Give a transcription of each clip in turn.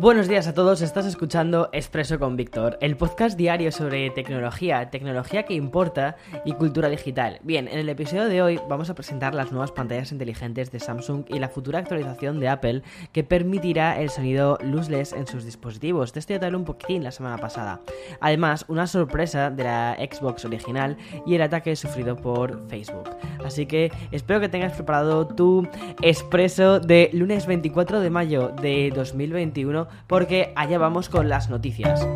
Buenos días a todos, estás escuchando Expreso con Víctor, el podcast diario sobre tecnología, tecnología que importa y cultura digital. Bien, en el episodio de hoy vamos a presentar las nuevas pantallas inteligentes de Samsung y la futura actualización de Apple que permitirá el sonido lossless en sus dispositivos. De esto ya te hablé un poquitín la semana pasada. Además, una sorpresa de la Xbox original y el ataque sufrido por Facebook. Así que espero que tengas preparado tu expreso de lunes 24 de mayo de 2021 porque allá vamos con las noticias.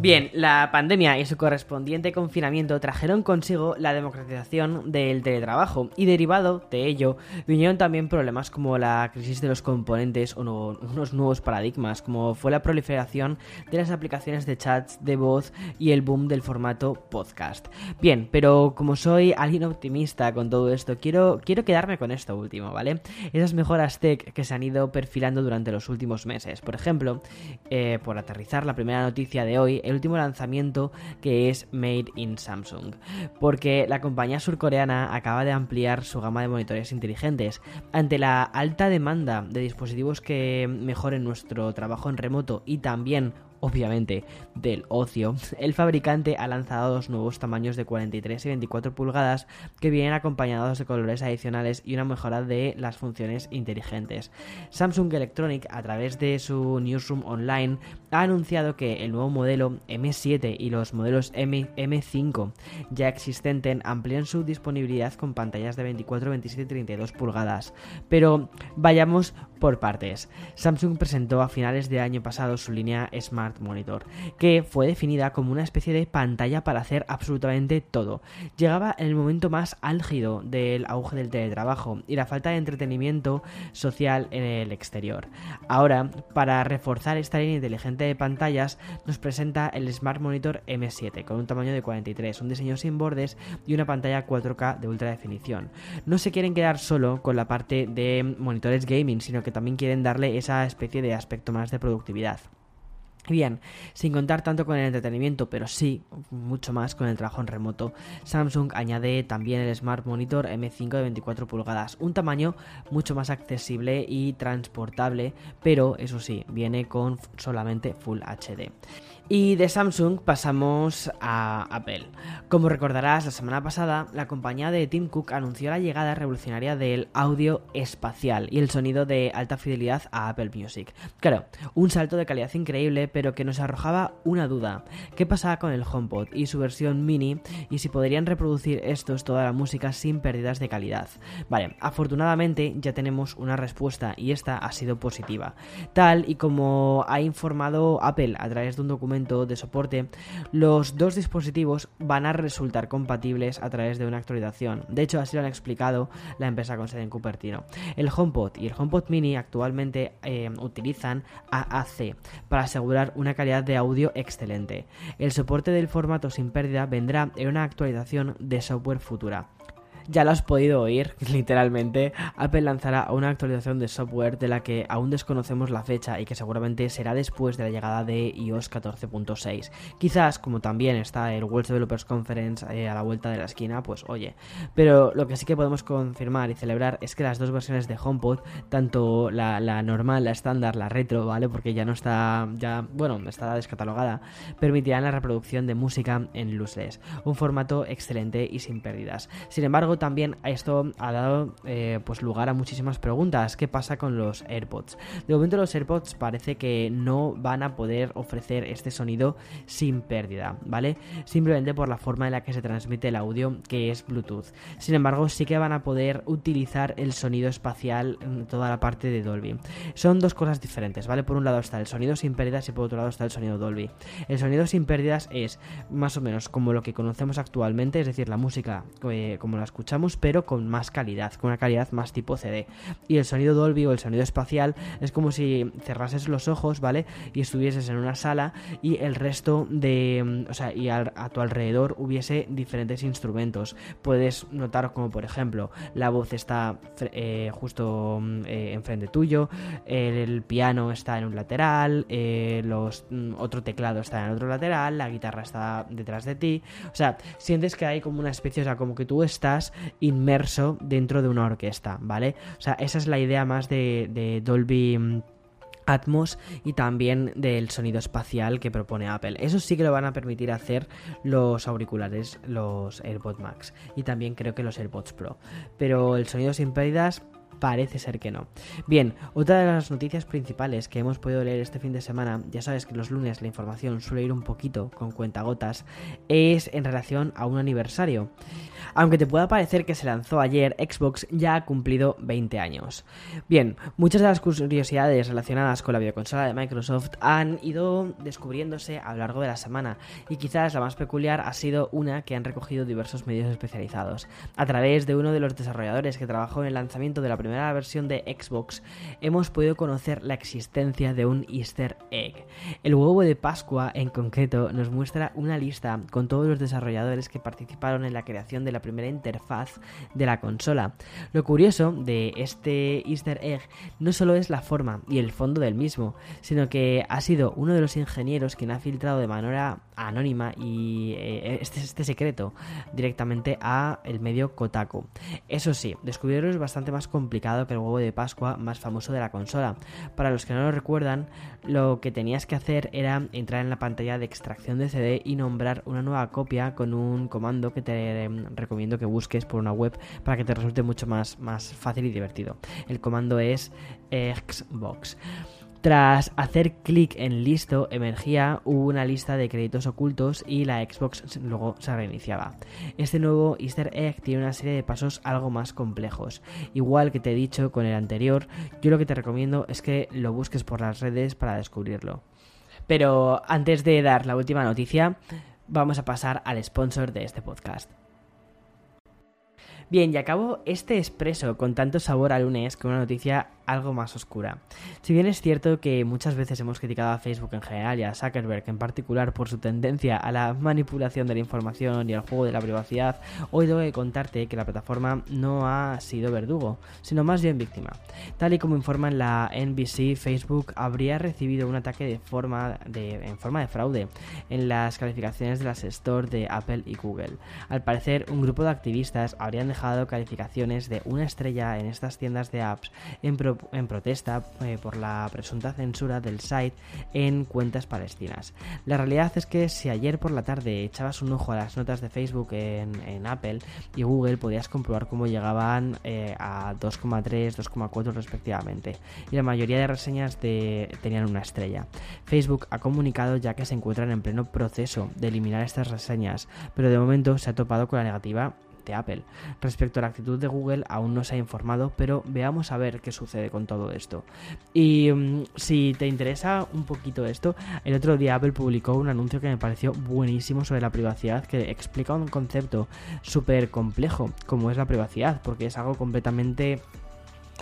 Bien, la pandemia y su correspondiente confinamiento trajeron consigo la democratización del teletrabajo y derivado de ello vinieron también problemas como la crisis de los componentes o unos nuevos paradigmas como fue la proliferación de las aplicaciones de chats de voz y el boom del formato podcast. Bien, pero como soy alguien optimista con todo esto, quiero, quiero quedarme con esto último, ¿vale? Esas mejoras tech que se han ido perfilando durante los últimos meses. Por ejemplo, eh, por aterrizar la primera noticia de hoy, el último lanzamiento que es Made in Samsung, porque la compañía surcoreana acaba de ampliar su gama de monitores inteligentes. Ante la alta demanda de dispositivos que mejoren nuestro trabajo en remoto y también obviamente del ocio, el fabricante ha lanzado dos nuevos tamaños de 43 y 24 pulgadas que vienen acompañados de colores adicionales y una mejora de las funciones inteligentes. Samsung Electronic, a través de su newsroom online, ha anunciado que el nuevo modelo M7 y los modelos M M5 ya existentes amplían su disponibilidad con pantallas de 24, 27 y 32 pulgadas. Pero vayamos por partes. Samsung presentó a finales de año pasado su línea Smart Monitor, que fue definida como una especie de pantalla para hacer absolutamente todo. Llegaba en el momento más álgido del auge del teletrabajo y la falta de entretenimiento social en el exterior. Ahora, para reforzar esta línea inteligente de pantallas, nos presenta el Smart Monitor M7 con un tamaño de 43, un diseño sin bordes y una pantalla 4K de ultra definición. No se quieren quedar solo con la parte de monitores gaming, sino que también quieren darle esa especie de aspecto más de productividad. Bien, sin contar tanto con el entretenimiento, pero sí mucho más con el trabajo en remoto, Samsung añade también el Smart Monitor M5 de 24 pulgadas, un tamaño mucho más accesible y transportable, pero eso sí, viene con solamente Full HD. Y de Samsung pasamos a Apple. Como recordarás, la semana pasada la compañía de Tim Cook anunció la llegada revolucionaria del audio espacial y el sonido de alta fidelidad a Apple Music. Claro, un salto de calidad increíble, pero que nos arrojaba una duda. ¿Qué pasaba con el HomePod y su versión mini y si podrían reproducir estos toda la música sin pérdidas de calidad? Vale, afortunadamente ya tenemos una respuesta y esta ha sido positiva. Tal y como ha informado Apple a través de un documento de soporte, los dos dispositivos van a resultar compatibles a través de una actualización. De hecho, así lo han explicado la empresa con sede en Cupertino. El HomePod y el HomePod Mini actualmente eh, utilizan AAC para asegurar una calidad de audio excelente. El soporte del formato sin pérdida vendrá en una actualización de software futura ya lo has podido oír, literalmente, Apple lanzará una actualización de software de la que aún desconocemos la fecha y que seguramente será después de la llegada de iOS 14.6. Quizás, como también está el World Developers Conference eh, a la vuelta de la esquina, pues oye. Pero lo que sí que podemos confirmar y celebrar es que las dos versiones de HomePod, tanto la, normal, la estándar, la retro, ¿vale? Porque ya no está, ya, bueno, está descatalogada, permitirán la reproducción de música en lossless, un formato excelente y sin pérdidas. Sin embargo, también esto ha dado eh, pues lugar a muchísimas preguntas. ¿Qué pasa con los AirPods? De momento los AirPods parece que no van a poder ofrecer este sonido sin pérdida, ¿vale? Simplemente por la forma en la que se transmite el audio, que es Bluetooth. Sin embargo, sí que van a poder utilizar el sonido espacial en toda la parte de Dolby. Son dos cosas diferentes, ¿vale? Por un lado está el sonido sin pérdidas y por otro lado está el sonido Dolby. El sonido sin pérdidas es más o menos como lo que conocemos actualmente, es decir, la música eh, como la escuchamos pero con más calidad, con una calidad más tipo CD. Y el sonido Dolby o el sonido espacial es como si cerrases los ojos, ¿vale? Y estuvieses en una sala y el resto de, o sea, y a, tu alrededor hubiese diferentes instrumentos. Puedes notar como, por ejemplo, la voz está eh, justo eh, enfrente tuyo, el, piano está en un lateral, eh, los mm, otro teclado está en otro lateral, la guitarra está detrás de ti. O sea, sientes que hay como una especie, o sea, como que tú estás inmerso dentro de una orquesta, ¿vale? O sea, esa es la idea más de, Dolby mm, Atmos y también del sonido espacial que propone Apple. Eso sí que lo van a permitir hacer los auriculares, los AirPods Max y también creo que los AirPods Pro. Pero el sonido sin pérdidas Parece ser que no. Bien, otra de las noticias principales que hemos podido leer este fin de semana, ya sabes que los lunes la información suele ir un poquito con cuentagotas, es en relación a un aniversario. Aunque te pueda parecer que se lanzó ayer, Xbox ya ha cumplido 20 años. Bien, muchas de las curiosidades relacionadas con la videoconsola de Microsoft han ido descubriéndose a lo largo de la semana y quizás la más peculiar ha sido una que han recogido diversos medios especializados. A través de uno de los desarrolladores que trabajó en el lanzamiento de la primera versión de Xbox, hemos podido conocer la existencia de un easter egg. El huevo de Pascua en concreto nos muestra una lista con todos los desarrolladores que participaron en la creación de la primera interfaz de la consola. Lo curioso de este easter egg no solo es la forma y el fondo del mismo, sino que ha sido uno de los ingenieros quien ha filtrado de manera anónima y eh, este, este secreto directamente a el medio Kotaku. Eso sí, descubrirlo es bastante más complicado que el huevo de Pascua más famoso de la consola. Para los que no lo recuerdan, lo que tenías que hacer era entrar en la pantalla de extracción de CD y nombrar una nueva copia con un comando que te em, recomiendo que busques por una web para que te resulte mucho más, más fácil y divertido. El comando es Xbox. Tras hacer clic en listo, emergía una lista de créditos ocultos y la Xbox luego se reiniciaba. Este nuevo easter egg tiene una serie de pasos algo más complejos. Igual que te he dicho con el anterior, yo lo que te recomiendo es que lo busques por las redes para descubrirlo. Pero antes de dar la última noticia, vamos a pasar al sponsor de este podcast. Bien, y acabo este expreso con tanto sabor a lunes con una noticia algo más oscura. Si bien es cierto que muchas veces hemos criticado a Facebook en general y a Zuckerberg en particular por su tendencia a la manipulación de la información y al juego de la privacidad, hoy debo de contarte que la plataforma no ha sido verdugo, sino más bien víctima. Tal y como informa en la NBC, Facebook habría recibido un ataque de forma de, en forma de fraude en las calificaciones de las Store de Apple y Google. Al parecer, un grupo de activistas habrían dejado calificaciones de una estrella en estas tiendas de apps en pro en protesta eh, por la presunta censura del site en cuentas palestinas. La realidad es que si ayer por la tarde echabas un ojo a las notas de Facebook en, Apple y Google, podías comprobar cómo llegaban eh, a 2,3, 2,4 respectivamente. Y la mayoría de reseñas tenían una estrella. Facebook ha comunicado ya que se encuentran en pleno proceso de eliminar estas reseñas, pero de momento se ha topado con la negativa Apple. Respecto a la actitud de Google aún no se ha informado, pero veamos a ver qué sucede con todo esto. Y mm, si te interesa un poquito esto, el otro día Apple publicó un anuncio que me pareció buenísimo sobre la privacidad, que explica un concepto súper complejo como es la privacidad, porque es algo completamente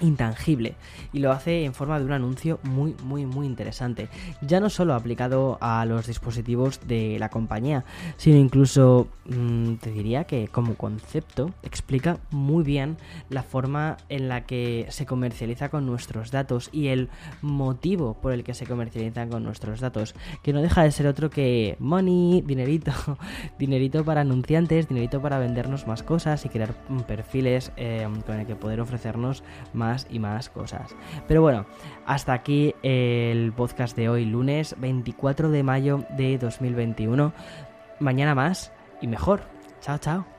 intangible y lo hace en forma de un anuncio muy muy muy interesante. Ya no solo aplicado a los dispositivos de la compañía sino incluso mm, te diría que como concepto explica muy bien la forma en la que se comercializa con nuestros datos y el motivo por el que se comercializan con nuestros datos que no deja de ser otro que money dinerito dinerito para anunciantes dinerito para vendernos más cosas y crear perfiles eh, con el que poder ofrecernos más y más cosas. Pero bueno, hasta aquí el podcast de hoy, lunes 24 de mayo de 2021. Mañana más y mejor. Chao, chao.